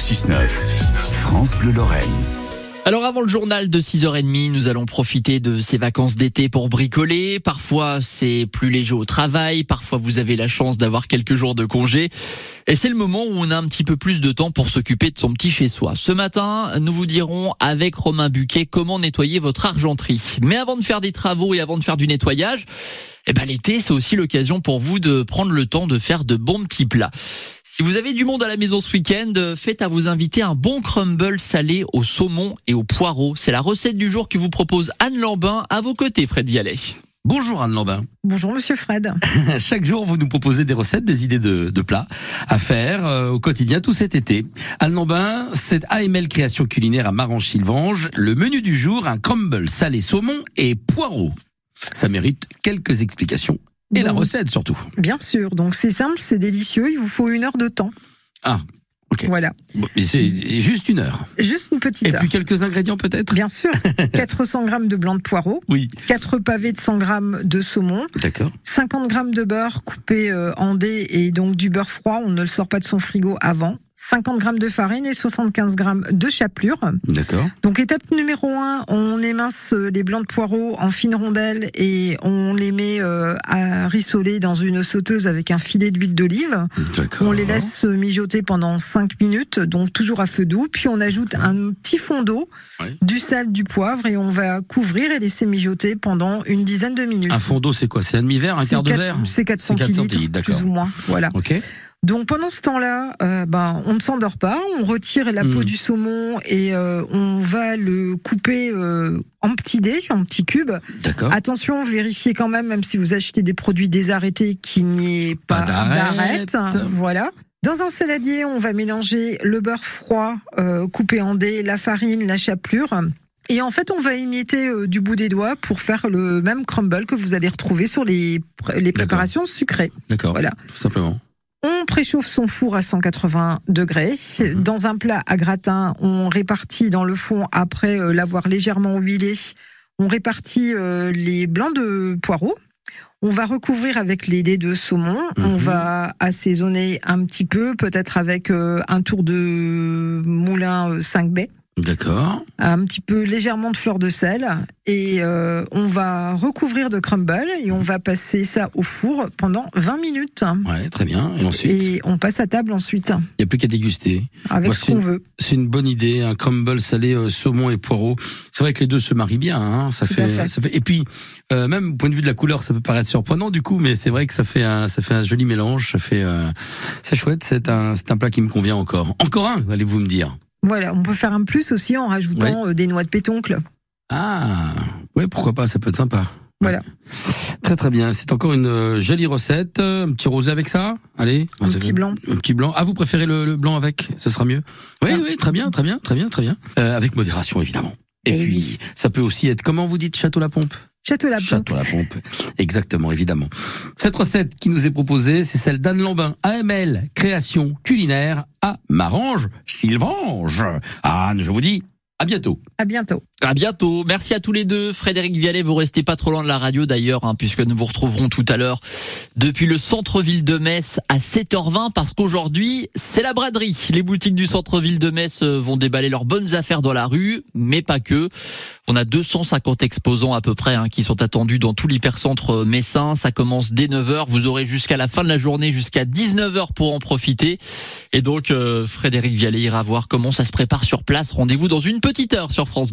6-9, France Bleu Lorraine. Alors avant le journal de 6h30, nous allons profiter de ces vacances d'été pour bricoler. Parfois c'est plus léger au travail, parfois vous avez la chance d'avoir quelques jours de congé. Et c'est le moment où on a un petit peu plus de temps pour s'occuper de son petit chez-soi. Ce matin, nous vous dirons avec Romain Buquet comment nettoyer votre argenterie. Mais avant de faire des travaux et avant de faire du nettoyage, eh ben l'été c'est aussi l'occasion pour vous de prendre le temps de faire de bons petits plats. Si vous avez du monde à la maison ce week-end, faites à vos invités un bon crumble salé au saumon et au poireau. C'est la recette du jour que vous propose Anne Lambin à vos côtés, Fred Vialet. Bonjour Anne Lambin. Bonjour Monsieur Fred. Chaque jour, vous nous proposez des recettes, des idées de, plats à faire euh, au quotidien tout cet été. Anne Lambin, c'est AML Création Culinaire à Marange-Sylvange. Le menu du jour, un crumble salé saumon et poireau. Ça mérite quelques explications et la recette surtout. Bien sûr. Donc c'est simple, c'est délicieux. Il vous faut une heure de temps. Ah. ok. Voilà. c'est juste une heure. Juste une petite Et heure. puis quelques ingrédients peut-être? Bien sûr. 400 grammes de blanc de poireau. Oui. 4 pavés de 100 grammes de saumon. D'accord. 50 grammes de beurre coupé euh, en dés et donc du beurre froid. On ne le sort pas de son frigo avant. 50 grammes de farine et 75 grammes de chapelure. D'accord. Donc étape numéro 1, on émince les blancs de poireaux en fines rondelles et on les met euh, à rissoler dans une sauteuse avec un filet d'huile d'olive. D'accord. On les laisse mijoter pendant 5 minutes, donc toujours à feu doux. Puis on ajoute un petit fond d'eau, du sel, du poivre et on va couvrir et laisser mijoter pendant une dizaine de minutes. Un fond d'eau, c'est quoi? C'est un demi-verre, un quart de verre? C'est 4 C'est quatre centilitres, centilitres, d'accord. plus ou moins. Voilà. Ok. Donc pendant ce temps-là, euh, ben on ne s'endort pas, on retire la peau du saumon et euh, on va le couper euh, en petits dés, en petits cubes. D'accord. Attention, vérifiez quand même, même si vous achetez des produits désarrêtés, qu'il n'y ait pas, Pas d'arête. d'arête. Voilà. Dans un saladier, on va mélanger le beurre froid coupé en dés, la farine, la chapelure. Et en fait, on va euh, du bout des doigts pour faire le même crumble que vous allez retrouver sur les, pr- les préparations sucrées. D'accord. Voilà. Tout simplement. On préchauffe son four à 180 degrés. Mhm. Dans un plat à gratin, on répartit dans le fond, après euh, l'avoir légèrement huilé, on répartit euh, les blancs de poireaux. On va recouvrir avec les dés de saumon. On Mhm. va assaisonner un petit peu, peut-être avec euh, un tour de moulin euh, 5 baies, D'accord. un petit peu légèrement de fleur de sel. Et euh, on va recouvrir de crumble et on va passer ça au four pendant 20 minutes. Ouais, très bien. Et ensuite, il Et on passe à table ensuite, n'y a plus qu'à déguster. avec Moi, ce qu'on une- veut. C'est une bonne idée, un crumble salé euh, saumon et poireau. C'est vrai que les deux se marient bien, hein, ça fait, ça fait. Et puis, euh, même au point de vue de la couleur, ça peut paraître surprenant du coup, mais c'est vrai que ça fait un, ça fait un joli mélange. Ça fait, c'est chouette. C'est un, c'est un plat qui me convient encore. Encore un, allez-vous me dire. Voilà, on peut faire un plus aussi en rajoutant euh, des noix de pétoncle. Ah, ouais, pourquoi pas, ça peut être sympa. Voilà. Très très bien. C'est encore une euh, jolie recette. Un petit rosé avec ça? Allez. Un petit blanc. Un petit blanc. Ah, vous préférez le, le blanc avec? Ce sera mieux. Oui, Ah. oui, très bien, très bien, très bien, très bien. Euh, avec modération, évidemment. Et, Et puis, oui. ça peut aussi être, comment vous dites, château la pompe Château la Château la pompe. Exactement, évidemment. Cette recette qui nous est proposée, c'est celle d'Anne Lambin, AML, création culinaire à Marange, Sylvange. Anne, je vous dis, à bientôt. À bientôt. À bientôt. Merci à tous les deux. Frédéric Vialet, vous restez pas trop loin de la radio d'ailleurs, hein, puisque nous vous retrouverons tout à l'heure depuis le centre-ville de Metz à 7h20, parce qu'aujourd'hui, c'est la braderie. Les boutiques du centre-ville de Metz euh, vont déballer leurs bonnes affaires dans la rue, mais pas que. On a 250 exposants à peu près hein, qui sont attendus dans tout l'hypercentre messin. Ça commence dès 9h. Vous aurez jusqu'à la fin de la journée, jusqu'à 19h pour en profiter. Et donc, euh, Frédéric Vialet ira voir comment ça se prépare sur place. Rendez-vous dans une petite heure sur France.